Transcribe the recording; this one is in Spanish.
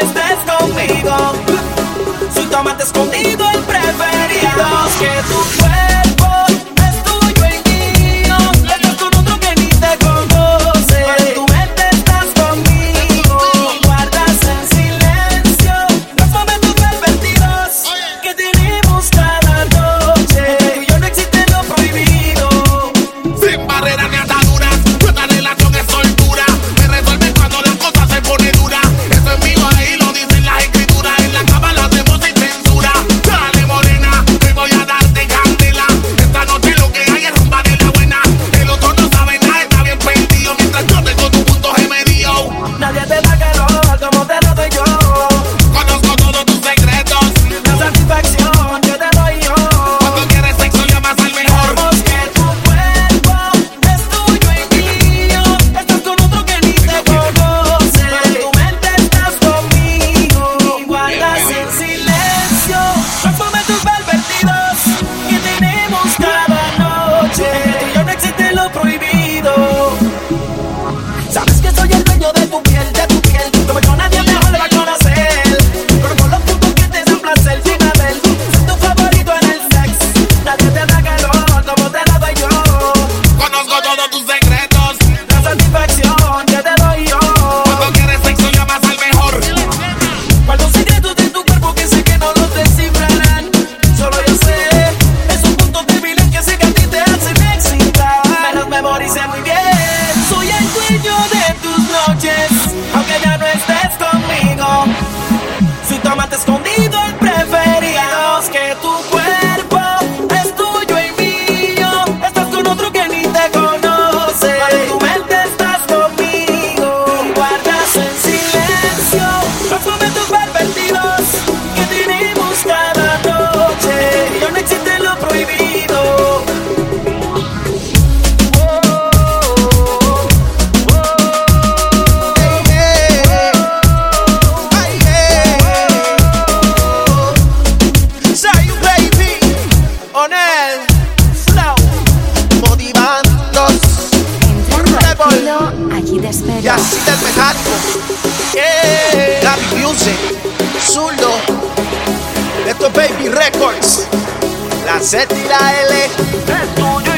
estés conmigo. Soy tomate escondido. así te espero. Y así te mecánico. Yeah. Gaby Music. Zurdo. Esto es Baby Records. La Z y la L. Es tuyo.